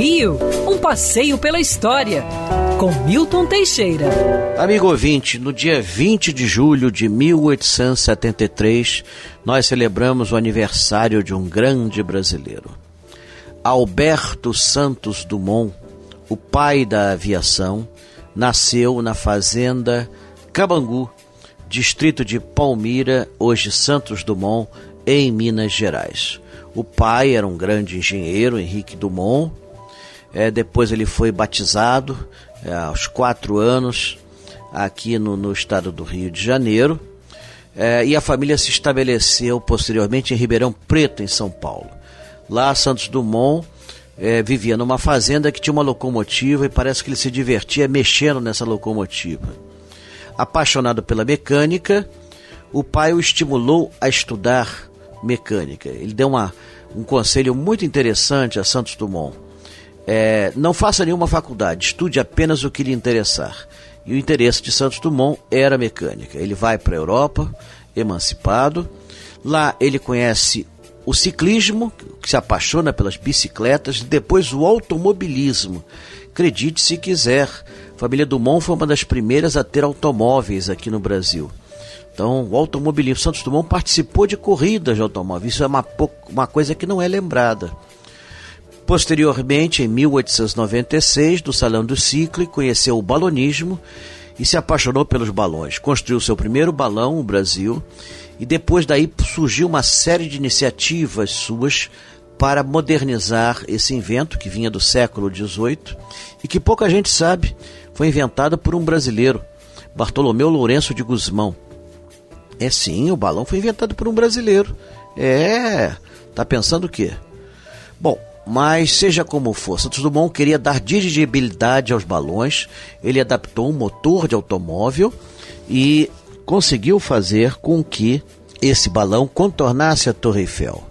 Rio, um passeio pela história, com Milton Teixeira. Amigo ouvinte, no dia 20 de julho de 1873, nós celebramos o aniversário de um grande brasileiro. Alberto Santos Dumont, o pai da aviação, nasceu na fazenda Cabangu, distrito de Palmira, hoje Santos Dumont, em Minas Gerais. O pai era um grande engenheiro, Henrique Dumont. É, depois ele foi batizado é, aos quatro anos aqui no, no, estado do Rio de Janeiro. É, e a família se estabeleceu posteriormente em Ribeirão Preto, em São Paulo. Lá, Santos Dumont é, vivia numa fazenda que tinha uma locomotiva e parece que ele se divertia mexendo nessa locomotiva. Apaixonado pela mecânica, o pai o estimulou a estudar mecânica. Ele deu uma, um conselho muito interessante a Santos Dumont. É, não faça nenhuma faculdade, estude apenas o que lhe interessar. E o interesse de Santos Dumont era mecânica. Ele vai para a Europa, emancipado. Lá ele conhece o ciclismo, que se apaixona pelas bicicletas, depois o automobilismo. Acredite se quiser, a família Dumont foi uma das primeiras a ter automóveis aqui no Brasil. Então, o automobilismo Santos Dumont participou de corridas de automóvel. Isso é uma, uma coisa que não é lembrada. Posteriormente, em 1896, do Salão do Ciclo, conheceu o balonismo e se apaixonou pelos balões. Construiu seu primeiro balão, o Brasil, e depois daí surgiu uma série de iniciativas suas para modernizar esse invento que vinha do século XVIII e que pouca gente sabe foi inventado por um brasileiro, Bartolomeu Lourenço de Guzmão. É sim, o balão foi inventado por um brasileiro. É, tá pensando o quê? Bom, mas seja como for, Santos Dumont queria dar dirigibilidade aos balões. Ele adaptou um motor de automóvel e conseguiu fazer com que esse balão contornasse a Torre Eiffel.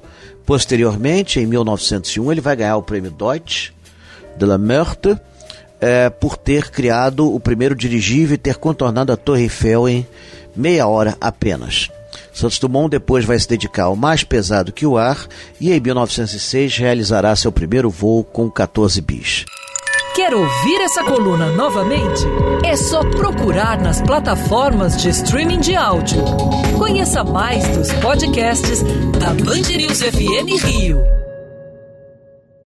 Posteriormente, em 1901, ele vai ganhar o prêmio Deutsch de la Meurthe é, por ter criado o primeiro dirigível e ter contornado a Torre Eiffel em meia hora apenas. Santos Dumont depois vai se dedicar ao mais pesado que o ar e em 1906 realizará seu primeiro voo com 14 bis. Quer ouvir essa coluna novamente? É só procurar nas plataformas de streaming de áudio. Conheça mais dos podcasts da Band News FM Rio.